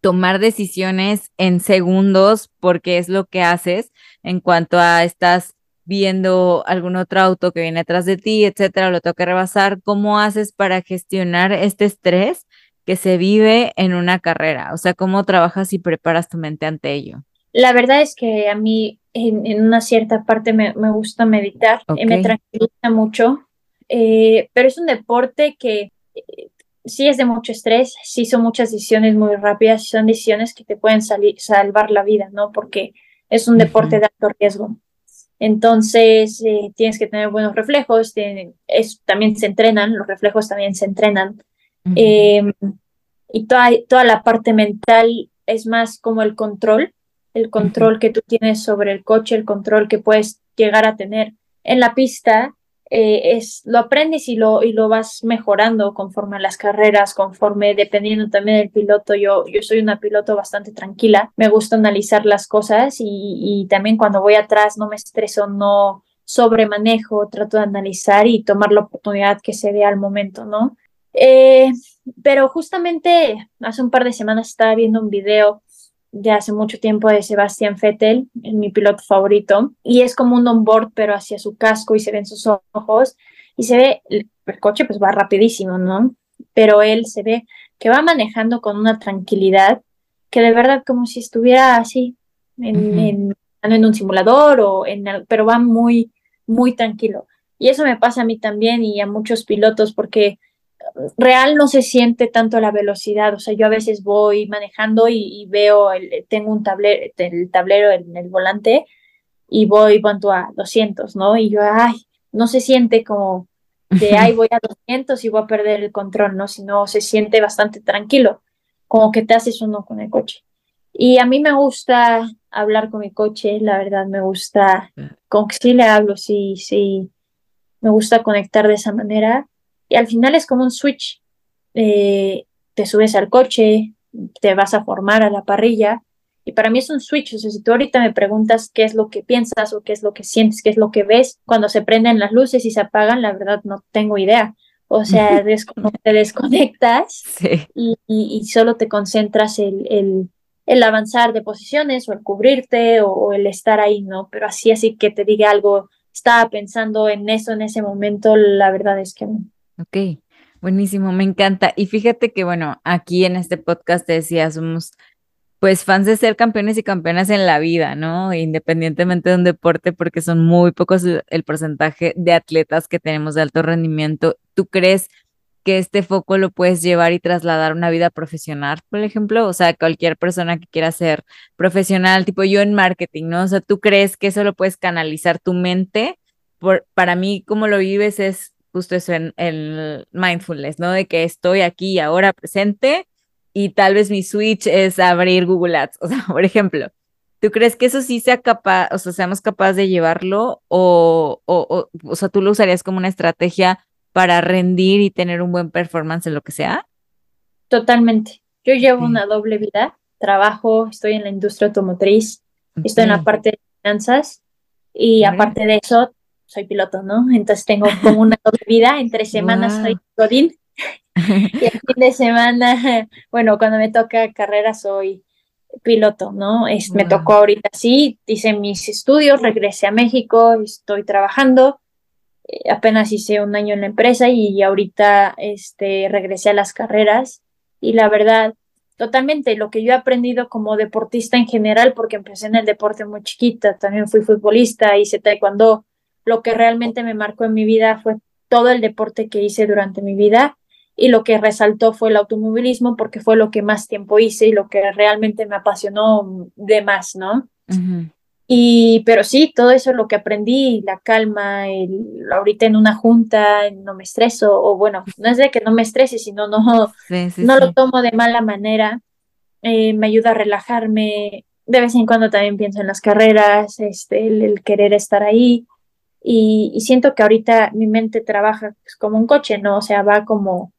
tomar decisiones en segundos porque es lo que haces en cuanto a estás viendo algún otro auto que viene atrás de ti, etcétera, lo tengo que rebasar. ¿Cómo haces para gestionar este estrés que se vive en una carrera? O sea, ¿cómo trabajas y preparas tu mente ante ello? La verdad es que a mí en, una cierta parte me, gusta meditar, y me tranquiliza mucho, eh, pero es un deporte que eh, sí es de mucho estrés, sí son muchas decisiones muy rápidas, son decisiones que te pueden salvar la vida, ¿no? Porque es un deporte de alto riesgo. Entonces, eh, tienes que tener buenos reflejos, también se entrenan, los reflejos también se entrenan. Em, y toda, toda la parte mental es más como el control, el control que tú tienes sobre el coche, el control que puedes llegar a tener en la pista eh, es, lo aprendes y lo, y lo vas mejorando conforme a las carreras, conforme dependiendo también del piloto. Yo, yo soy una piloto bastante tranquila, me gusta analizar las cosas y, y también cuando voy atrás no me estreso, no sobremanejo, trato de analizar y tomar la oportunidad que se dé al momento, ¿no? Eh, pero justamente hace un par de semanas estaba viendo un video ya hace mucho tiempo de Sebastián Vettel, mi piloto favorito, y es como un onboard, pero hacia su casco y se ven sus ojos y se ve, el, coche pues va rapidísimo, ¿no? Pero él se ve que va manejando con una tranquilidad que de verdad como si estuviera así en, en, en un simulador o en pero va muy, muy tranquilo. Y eso me pasa a mí también y a muchos pilotos porque real no se siente tanto la velocidad, o sea, yo a veces voy manejando y, veo, el, tengo un tablero, el tablero en el volante y voy cuanto a 200, ¿no? Y yo, ay, no se siente como de, ay, voy a 200 y voy a perder el control, ¿no? Sino se siente bastante tranquilo, como que te haces uno con el coche. Y a mí me gusta hablar con mi coche, la verdad, me gusta, con que sí le hablo, sí, sí, me gusta conectar de esa manera y al final es como un switch. Eh, te subes al coche, te vas a formar a la parrilla. Y para mí es un switch. O sea, si tú ahorita me preguntas qué es lo que piensas o qué es lo que sientes, qué es lo que ves cuando se prenden las luces y se apagan, la verdad no tengo idea. O sea, te desconectas y, solo te concentras el, el, el, avanzar de posiciones o el cubrirte o, el estar ahí, ¿no? Pero así, así que te diga algo, estaba pensando en eso en ese momento, la verdad es que no. Ok, buenísimo, me encanta. Y fíjate que, bueno, aquí en este podcast te decía, somos pues fans de ser campeones y campeonas en la vida, ¿no? Independientemente de un deporte, porque son muy pocos el porcentaje de atletas que tenemos de alto rendimiento. ¿Tú crees que este foco lo puedes llevar y trasladar a una vida profesional, por ejemplo? O sea, cualquier persona que quiera ser profesional, tipo yo en marketing, ¿no? O sea, ¿tú crees que eso lo puedes canalizar tu mente? Por, para mí, como lo vives es justo eso en el mindfulness, ¿no? De que estoy aquí ahora presente y tal vez mi switch es abrir Google Ads. O sea, por ejemplo, ¿tú crees que eso sí sea capaz, o sea, seamos capaces de llevarlo o, o, o, sea, tú lo usarías como una estrategia para rendir y tener un buen performance en lo que sea? Totalmente. Yo llevo una doble vida. Trabajo, estoy en la industria automotriz, estoy en la parte de finanzas y aparte de eso, soy piloto, ¿no? Entonces tengo como una doble vida, entre semanas soy Godín y el fin de semana, bueno, cuando me toca carrera soy piloto, ¿no? Es, Me tocó ahorita sí, hice mis estudios, regresé a México, estoy trabajando, eh, apenas hice un año en la empresa y ahorita este, regresé a las carreras y la verdad, totalmente lo que yo he aprendido como deportista en general, porque empecé en el deporte muy chiquita, también fui futbolista, hice taekwondo, lo que realmente me marcó en mi vida fue todo el deporte que hice durante mi vida y lo que resaltó fue el automovilismo porque fue lo que más tiempo hice y lo que realmente me apasionó de más, ¿no? Y, pero sí, todo eso es lo que aprendí, la calma, el, ahorita en una junta no me estreso, o bueno, no es de que no me estrese, sino no, no lo tomo de mala manera, eh, me ayuda a relajarme, de vez en cuando también pienso en las carreras, este, el querer estar ahí, y, siento que ahorita mi mente trabaja pues, como un coche, ¿no? O sea, va como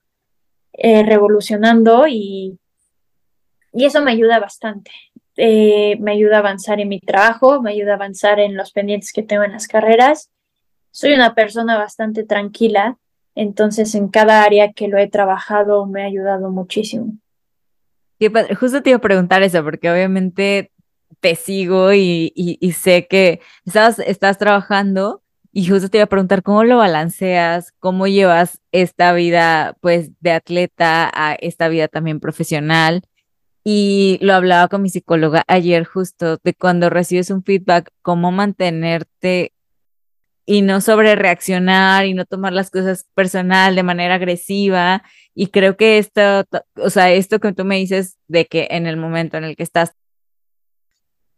eh, revolucionando y, y eso me ayuda bastante. Eh, me ayuda a avanzar en mi trabajo, me ayuda a avanzar en los pendientes que tengo en las carreras. Soy una persona bastante tranquila Entonces, en cada área que lo he trabajado me ha ayudado muchísimo. Justo te iba a preguntar eso, porque obviamente te sigo y, y, sé que estás, estás trabajando y justo te iba a preguntar cómo lo balanceas, cómo llevas esta vida pues de atleta a esta vida también profesional. Y lo hablaba con mi psicóloga ayer justo de cuando recibes un feedback, cómo mantenerte y no sobre reaccionar y no tomar las cosas personal de manera agresiva. Y creo que esto, o sea, esto que tú me dices de que en el momento en el que estás,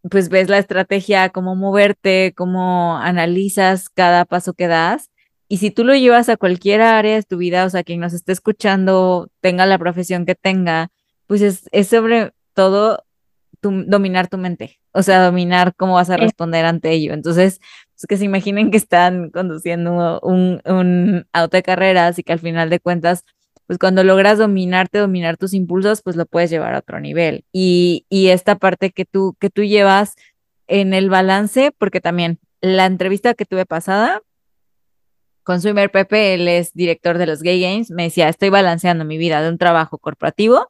pues ves la estrategia, cómo moverte, cómo analizas cada paso que das. Y si tú lo llevas a cualquier área de tu vida, o sea, quien nos esté escuchando, tenga la profesión que tenga, pues es, es sobre todo dominar tu mente, o sea, dominar cómo vas a responder ante ello. Entonces, pues que se imaginen que están conduciendo un, un auto de carreras y que al final de cuentas, pues cuando logras dominarte, dominar tus impulsos, pues lo puedes llevar a otro nivel. Y, esta parte que tú, que tú llevas en el balance, porque también la entrevista que tuve pasada con Swimmer Pepe, él es director de los Gay Games, me decía, estoy balanceando mi vida de un trabajo corporativo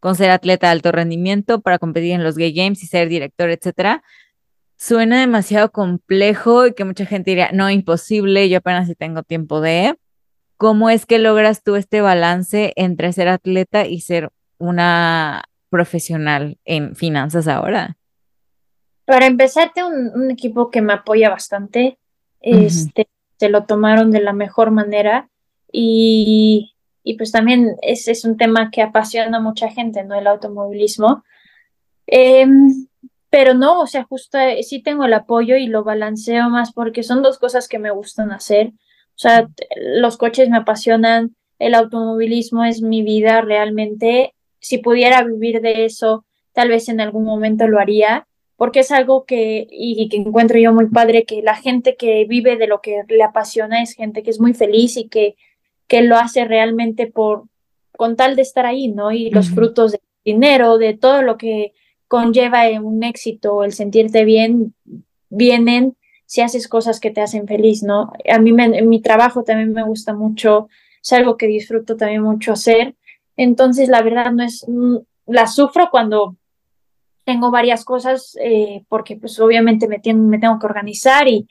con ser atleta de alto rendimiento para competir en los Gay Games y ser director, etcétera, suena demasiado complejo y que mucha gente diría, no, imposible, yo apenas si tengo tiempo de. ¿Cómo es que logras tú este balance entre ser atleta y ser una profesional en finanzas ahora? Para empezarte, un, un equipo que me apoya bastante, este, se lo tomaron de la mejor manera y y pues también ese es un tema que apasiona a mucha gente, ¿no? El automovilismo. Em, pero no, o sea, justo eh, sí tengo el apoyo y lo balanceo más porque son dos cosas que me gustan hacer. O sea, los coches me apasionan, el automovilismo es mi vida realmente. Si pudiera vivir de eso, tal vez en algún momento lo haría, porque es algo que, y que encuentro yo muy padre, que la gente que vive de lo que le apasiona es gente que es muy feliz y que que lo hace realmente por con tal de estar ahí, ¿no? Y los frutos del dinero, de todo lo que conlleva un éxito, el sentirte bien, vienen si haces cosas que te hacen feliz, ¿no? A mí me, mi trabajo también me gusta mucho, es algo que disfruto también mucho hacer. Entonces, la verdad no es, mm, la sufro cuando tengo varias cosas, eh, porque pues obviamente me, me tengo que organizar y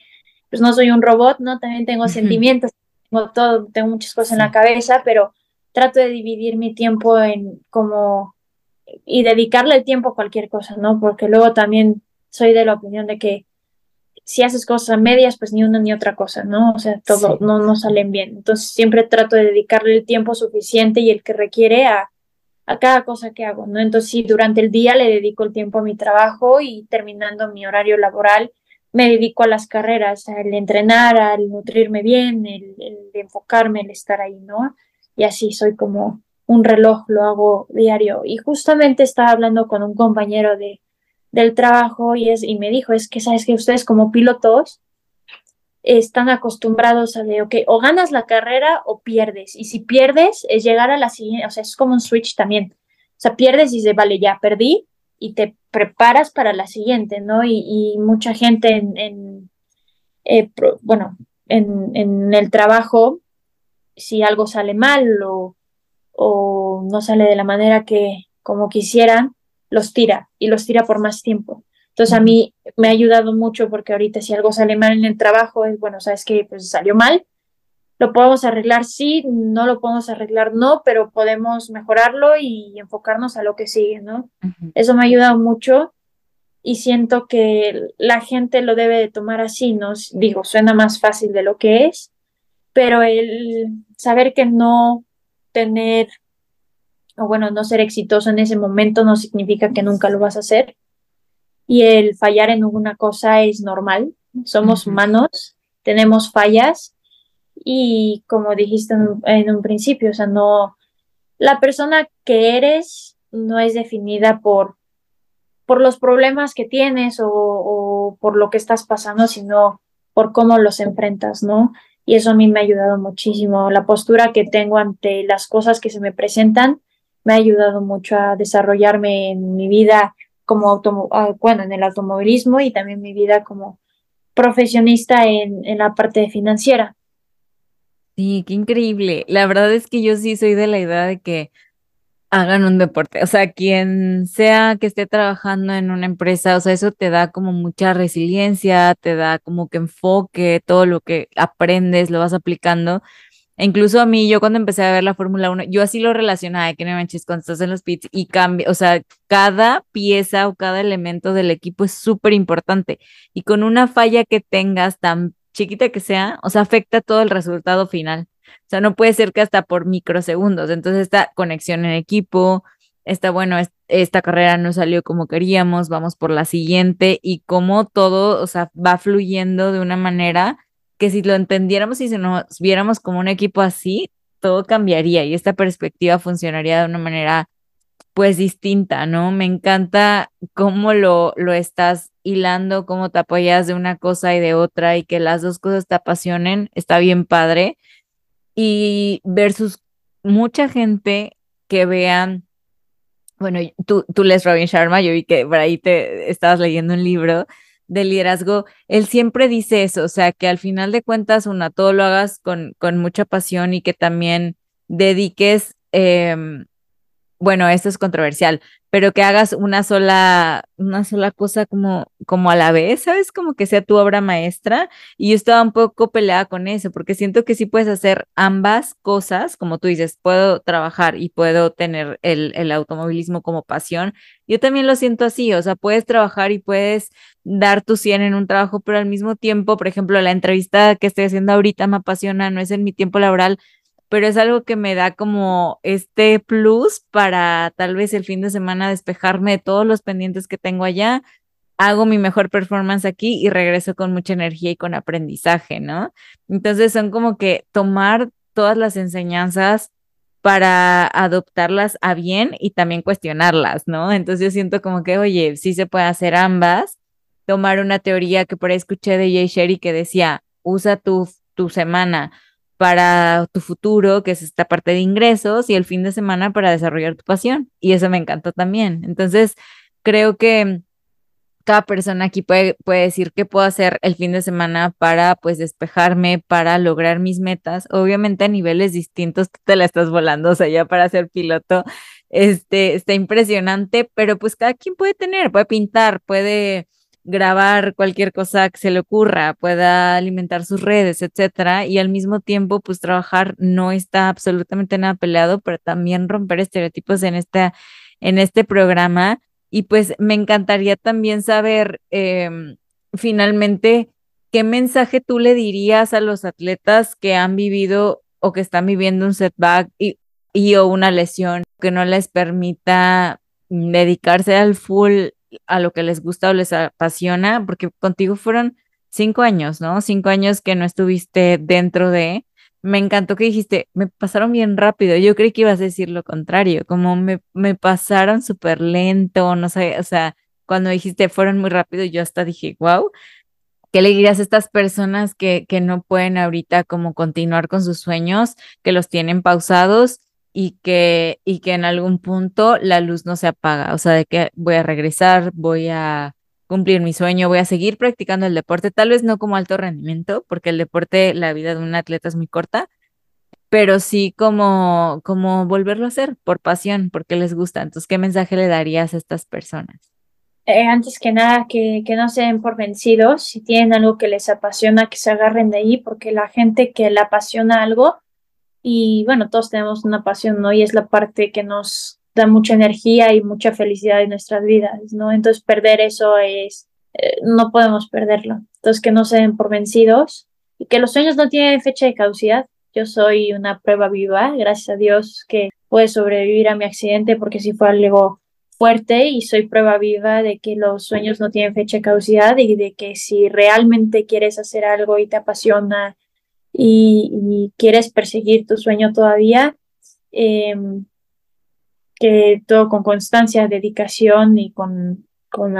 pues no soy un robot, ¿no? También tengo sentimientos, tengo todo, tengo muchas cosas en la cabeza, pero trato de dividir mi tiempo en como y dedicarle el tiempo a cualquier cosa, ¿no? Porque luego también soy de la opinión de que si haces cosas a medias, pues ni una ni otra cosa, ¿no? O sea, todo no, no salen bien. Entonces siempre trato de dedicarle el tiempo suficiente y el que requiere a, a cada cosa que hago, ¿no? Entonces sí, durante el día le dedico el tiempo a mi trabajo y terminando mi horario laboral, me dedico a las carreras, al entrenar, al nutrirme bien, el, enfocarme, el estar ahí, ¿no? Y así soy como un reloj, lo hago diario. Y justamente estaba hablando con un compañero de, del trabajo y, es, y me dijo, es que sabes que ustedes como pilotos están acostumbrados a de, ok, o ganas la carrera o pierdes. Y si pierdes, es llegar a la siguiente, o sea, es como un switch también. O sea, pierdes y dices, vale, ya perdí, y te preparas para la siguiente, ¿no? Y, mucha gente en, eh, bueno, en, el trabajo, si algo sale mal o, o no sale de la manera que como quisieran, los tira y los tira por más tiempo. Entonces a mí me ha ayudado mucho porque ahorita si algo sale mal en el trabajo es, bueno, sabes que pues salió mal, lo podemos arreglar, sí, no lo podemos arreglar, no, pero podemos mejorarlo y enfocarnos a lo que sigue, ¿no? Eso me ha ayudado mucho y siento que la gente lo debe de tomar así, ¿no? Digo, suena más fácil de lo que es, pero el saber que no tener, o bueno, no ser exitoso en ese momento no significa que nunca lo vas a hacer. Y el fallar en alguna cosa es normal, somos humanos, tenemos fallas y como dijiste en un, principio, o sea, no, la persona que eres no es definida por, por los problemas que tienes o, por lo que estás pasando, sino por cómo los enfrentas, ¿no? Y eso a mí me ha ayudado muchísimo. La postura que tengo ante las cosas que se me presentan me ha ayudado mucho a desarrollarme en mi vida como auto, ah, bueno, en el automovilismo y también mi vida como profesionista en la parte financiera. Sí, qué increíble. La verdad es que yo sí soy de la idea de que hagan un deporte. O sea, quien sea que esté trabajando en una empresa, o sea, eso te da como mucha resiliencia, te da como que enfoque, todo lo que aprendes lo vas aplicando. Incluso a mí, yo cuando empecé a ver la Fórmula 1, yo así lo relacionaba, de que no manches, cuando estás en los pits y cambia, o sea, cada pieza o cada elemento del equipo es súper importante. Y con una falla que tengas tan chiquita que sea, o sea, afecta todo el resultado final. O sea, no puede ser que hasta por microsegundos. Entonces, esta conexión en equipo, esta, bueno, esta carrera no salió como queríamos, vamos por la siguiente y cómo todo, o sea, va fluyendo de una manera que si lo entendiéramos y si nos viéramos como un equipo así, todo cambiaría y esta perspectiva funcionaría de una manera pues distinta, ¿no? Me encanta cómo lo, lo estás hilando, cómo te apoyas de una cosa y de otra y que las dos cosas te apasionen, está bien padre. Y versus mucha gente que vean, bueno, tú, tú lees Robin Sharma, yo vi que por ahí te estabas leyendo un libro de liderazgo, él siempre dice eso, o sea, que al final de cuentas, una, todo lo hagas con, con mucha pasión y que también dediques eh, bueno, esto es controversial, pero que hagas una sola, una sola cosa como, como a la vez, ¿sabes? Como que sea tu obra maestra. Y yo estaba un poco peleada con eso, porque siento que sí puedes hacer ambas cosas, como tú dices, puedo trabajar y puedo tener el, el automovilismo como pasión. Yo también lo siento así, o sea, puedes trabajar y puedes dar tu 100 en un trabajo, pero al mismo tiempo, por ejemplo, la entrevista que estoy haciendo ahorita me apasiona, no es en mi tiempo laboral, pero es algo que me da como este plus para tal vez el fin de semana despejarme de todos los pendientes que tengo allá, hago mi mejor performance aquí y regreso con mucha energía y con aprendizaje, ¿no? Entonces son como que tomar todas las enseñanzas para adoptarlas a bien y también cuestionarlas, ¿no? Entonces yo siento como que, oye, sí se puede hacer ambas, tomar una teoría que por ahí escuché de Jay Sherry que decía, usa tu, tu semana para tu futuro, que es esta parte de ingresos, y el fin de semana para desarrollar tu pasión. Y eso me encantó también. Entonces, creo que cada persona aquí puede, puede decir qué puedo hacer el fin de semana para pues despejarme, para lograr mis metas. Obviamente a niveles distintos tú te la estás volando, o para ser piloto, este, está impresionante, pero pues cada quien puede tener, puede pintar, puede grabar cualquier cosa que se le ocurra, pueda alimentar sus redes, etcétera, y al mismo tiempo, pues trabajar no está absolutamente nada peleado, pero también romper estereotipos en en este programa. Y pues me encantaría también saber em, finalmente qué mensaje tú le dirías a los atletas que han vivido o que están viviendo un setback y, y o una lesión que no les permita dedicarse al full a lo que les gusta o les apasiona, porque contigo fueron cinco años, ¿no? Cinco años que no estuviste dentro de. Me encantó que dijiste, me pasaron bien rápido. Yo creí que ibas a decir lo contrario, como me, me pasaron súper lento, no sé, o sea, cuando dijiste fueron muy rápido, yo hasta dije, wow, ¿Qué le dirías a estas personas que, que no pueden ahorita como continuar con sus sueños, que los tienen pausados y que, y que en algún punto la luz no se apaga, o sea, de que voy a regresar, voy a cumplir mi sueño, voy a seguir practicando el deporte, tal vez no como alto rendimiento, porque el deporte, la vida de un atleta es muy corta, pero sí como, como volverlo a hacer por pasión, porque les gusta. Entonces, ¿qué mensaje le darías a estas personas? Eh, antes que nada, que, que no se den por vencidos, si tienen algo que les apasiona, que se agarren de ahí, porque la gente que le apasiona algo, y bueno, todos tenemos una pasión, ¿no? Y es la parte que nos da mucha energía y mucha felicidad en nuestras vidas, ¿no? Entonces perder eso es, eh, no podemos perderlo. Entonces que no se den por vencidos y que los sueños no tienen fecha de caducidad. Yo soy una prueba viva, gracias a Dios que pude sobrevivir a mi accidente porque sí fue algo fuerte y soy prueba viva de que los sueños no tienen fecha de caducidad y de que si realmente quieres hacer algo y te apasiona y, quieres perseguir tu sueño todavía, em, que todo con constancia, dedicación y con, con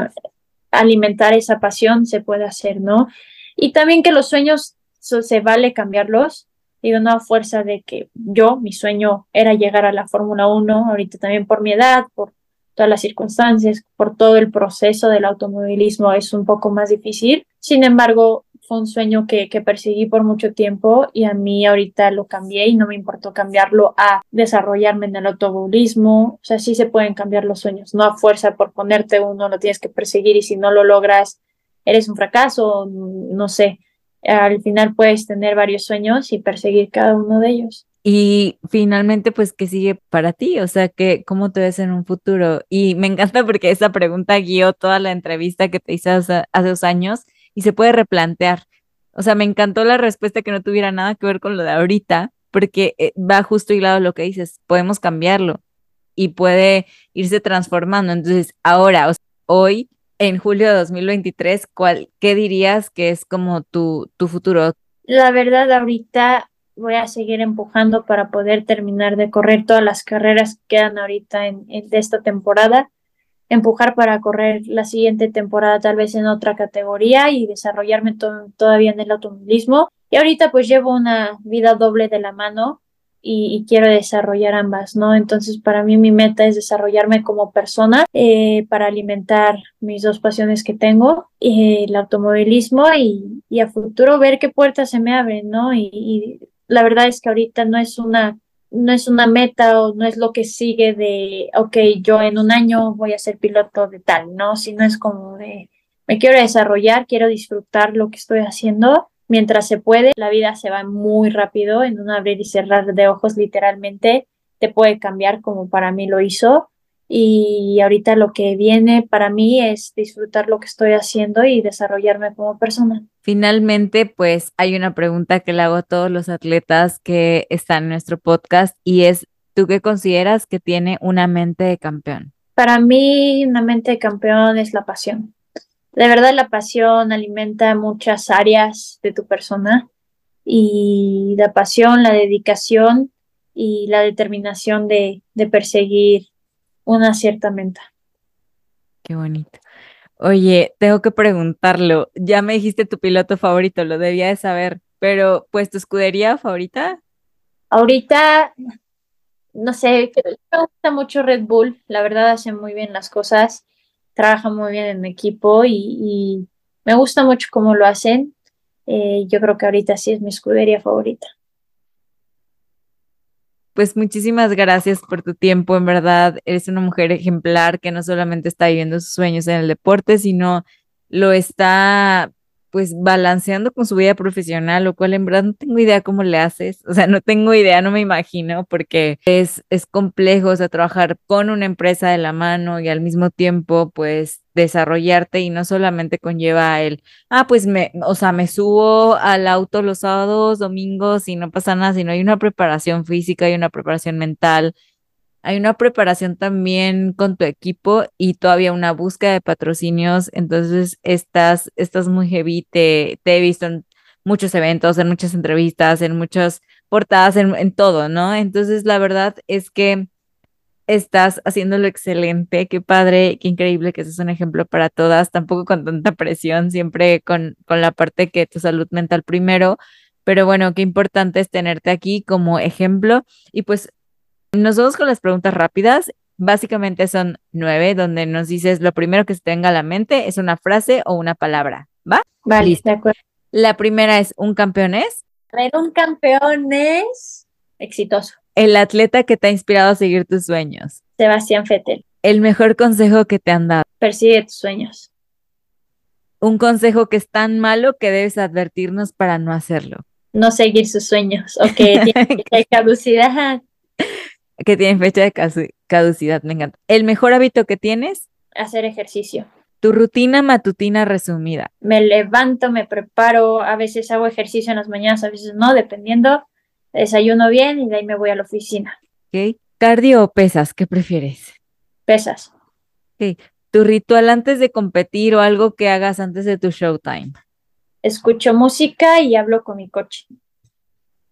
alimentar esa pasión se puede hacer, ¿no? Y también que los sueños se vale cambiarlos. Digo, no a fuerza de que yo, mi sueño era llegar a la Fórmula 1, ahorita también por mi edad, por todas las circunstancias, por todo el proceso del automovilismo es un poco más difícil. Sin embargo, fue un sueño que, que perseguí por mucho tiempo y a mí ahorita lo cambié y no me importó cambiarlo a desarrollarme en el automovilismo. O sea, sí se pueden cambiar los sueños, no a fuerza por ponerte uno, lo tienes que perseguir y si no lo logras, eres un fracaso, no sé. Al final puedes tener varios sueños y perseguir cada uno de ellos. Y finalmente, pues, ¿qué sigue para ti? O sea, que, ¿cómo te ves en un futuro? Y me encanta porque esa pregunta guió toda la entrevista que te hice hace, dos años y se puede replantear. O sea, me encantó la respuesta que no tuviera nada que ver con lo de ahorita, porque eh, va justo hilado lo que dices, podemos cambiarlo y puede irse transformando. Entonces, ahora, hoy, en julio de 2023, ¿cuál, ¿qué dirías que es como tu, tu futuro? La verdad, ahorita voy a seguir empujando para poder terminar de correr todas las carreras que quedan ahorita en, de esta temporada, empujar para correr la siguiente temporada tal vez en otra categoría y desarrollarme todavía en el automovilismo. Y ahorita pues llevo una vida doble de la mano y, quiero desarrollar ambas, ¿no? Entonces para mí mi meta es desarrollarme como persona eh, para alimentar mis dos pasiones que tengo, eh, el automovilismo y, y, a futuro ver qué puertas se me abren, ¿no? y la verdad es que ahorita no es una no es una meta o no es lo que sigue de, ok, yo en un año voy a ser piloto de tal, ¿no? Sino es como de, me quiero desarrollar, quiero disfrutar lo que estoy haciendo mientras se puede. La vida se va muy rápido, en un abrir y cerrar de ojos literalmente te puede cambiar como para mí lo hizo y ahorita lo que viene para mí es disfrutar lo que estoy haciendo y desarrollarme como persona. Finalmente, pues hay una pregunta que le hago a todos los atletas que están en nuestro podcast y es, ¿tú qué consideras que tiene una mente de campeón? Para mí, una mente de campeón es la pasión. De verdad, la pasión alimenta muchas áreas de tu persona y la pasión, la dedicación y la determinación de, de perseguir una cierta menta. Qué bonito. Oye, tengo que preguntarlo. Ya me dijiste tu piloto favorito, lo debía de saber, pero pues tu escudería favorita. Ahorita, no sé, me gusta mucho Red Bull. La verdad hace muy bien las cosas, trabaja muy bien en equipo y, me gusta mucho cómo lo hacen. Eh, yo creo que ahorita sí es mi escudería favorita pues muchísimas gracias por tu tiempo, en verdad, eres una mujer ejemplar que no solamente está viviendo sus sueños en el deporte, sino lo está pues balanceando con su vida profesional, lo cual en verdad no tengo idea cómo le haces, o sea, no tengo idea, no me imagino, porque es, es complejo, o sea, trabajar con una empresa de la mano y al mismo tiempo, pues, desarrollarte y no solamente conlleva el, ah, pues me, o sea, me subo al auto los sábados, domingos y no pasa nada, sino hay una preparación física, hay una preparación mental, hay una preparación también con tu equipo y todavía una búsqueda de patrocinios. Entonces, estás, estás muy heavy. Te, he visto en muchos eventos, en muchas entrevistas, en muchas portadas, en todo, ¿no? Entonces, la verdad es que estás haciéndolo excelente. Qué padre, qué increíble que seas un ejemplo para todas. Tampoco con tanta presión, siempre con, con la parte que tu salud mental primero. Pero bueno, qué importante es tenerte aquí como ejemplo. Y pues nos vamos con las preguntas rápidas. Básicamente son nueve, donde nos dices lo primero que se tenga a la mente es una frase o una palabra. ¿Va? Vale, de acuerdo. La primera es un campeón es. un campeón es exitoso. El atleta que te ha inspirado a seguir tus sueños. Sebastián Fettel. El mejor consejo que te han dado. Persigue tus sueños. Un consejo que es tan malo que debes advertirnos para no hacerlo. No seguir sus sueños o que tiene caducidad que tienen fecha de caducidad, me encanta. ¿El mejor hábito que tienes? Hacer ejercicio. Tu rutina matutina resumida. Me levanto, me preparo, a veces hago ejercicio en las mañanas, a veces no, dependiendo. Desayuno bien y de ahí me voy a la oficina. Ok. ¿Cardio o pesas? ¿Qué prefieres? Pesas. Ok. ¿Tu ritual antes de competir o algo que hagas antes de tu showtime? Escucho música y hablo con mi coche.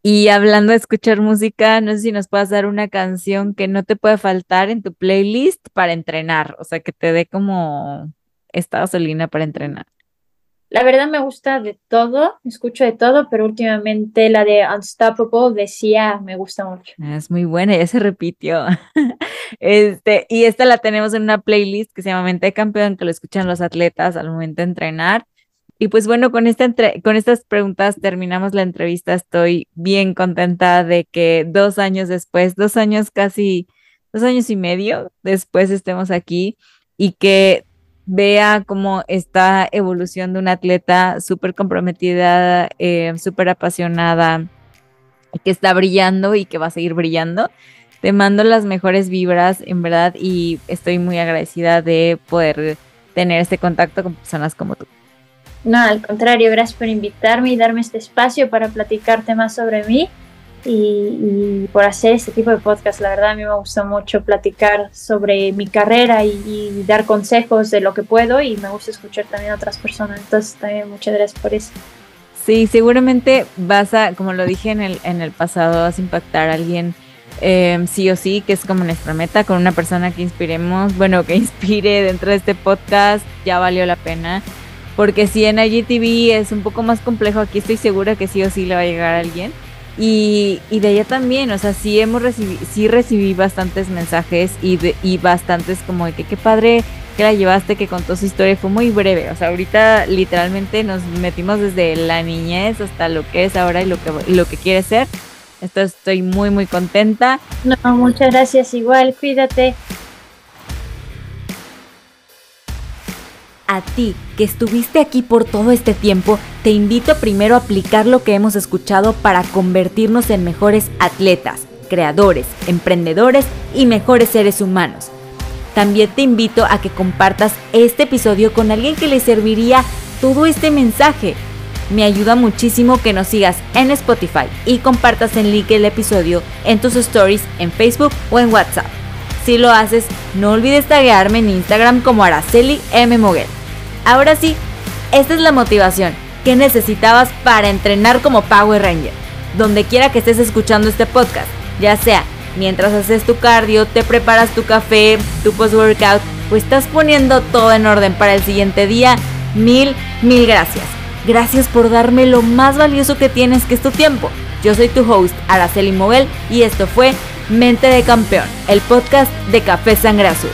Y hablando de escuchar música, no sé si nos puedas dar una canción que no te puede faltar en tu playlist para entrenar, o sea, que te dé como esta gasolina para entrenar. La verdad me gusta de todo, escucho de todo, pero últimamente la de Unstoppable decía me gusta mucho. Es muy buena, ya se repitió. Este, y esta la tenemos en una playlist que se llama Mente de Campeón, que lo escuchan los atletas al momento de entrenar Y pues bueno, con, esta con estas preguntas terminamos la entrevista. Estoy bien contenta de que dos años después, dos años casi, dos años y medio después estemos aquí y que vea como esta evolución de una atleta súper comprometida, eh, súper apasionada, que está brillando y que va a seguir brillando. Te mando las mejores vibras, en verdad, y estoy muy agradecida de poder tener este contacto con personas como tú. No, al contrario, gracias por invitarme y darme este espacio para platicarte más sobre mí y, por hacer este tipo de podcast. La verdad, a mí me gusta mucho platicar sobre mi carrera y, dar consejos de lo que puedo y me gusta escuchar también a otras personas. Entonces, también muchas gracias por eso. Sí, seguramente vas a, como lo dije en el, en el pasado, vas a impactar a alguien eh, sí o sí, que es como nuestra meta, con una persona que inspiremos, bueno, que inspire dentro de este podcast, ya valió la pena. Porque si en IGTV es un poco más complejo, aquí estoy segura que sí o sí le va a llegar a alguien. Y, y de ella también, o sea, sí hemos recibido, sí recibí bastantes mensajes y, de, y bastantes como de que qué padre que la llevaste, que contó su historia, fue muy breve, o sea, ahorita literalmente nos metimos desde la niñez hasta lo que es ahora y lo que, lo que quiere ser. Esto estoy muy, muy contenta. No, muchas gracias, igual, cuídate. A ti que estuviste aquí por todo este tiempo, te invito primero a aplicar lo que hemos escuchado para convertirnos en mejores atletas, creadores, emprendedores y mejores seres humanos. También te invito a que compartas este episodio con alguien que le serviría todo este mensaje. Me ayuda muchísimo que nos sigas en Spotify y compartas el link del episodio en tus stories en Facebook o en WhatsApp. Si lo haces, no olvides taguearme en Instagram como Araceli M. Ahora sí, esta es la motivación que necesitabas para entrenar como Power Ranger. Donde quiera que estés escuchando este podcast, ya sea mientras haces tu cardio, te preparas tu café, tu post-workout o estás poniendo todo en orden para el siguiente día, mil, mil gracias. Gracias por darme lo más valioso que tienes, que es tu tiempo. Yo soy tu host, Araceli Moguel, y esto fue Mente de Campeón, el podcast de Café Sangre Azul.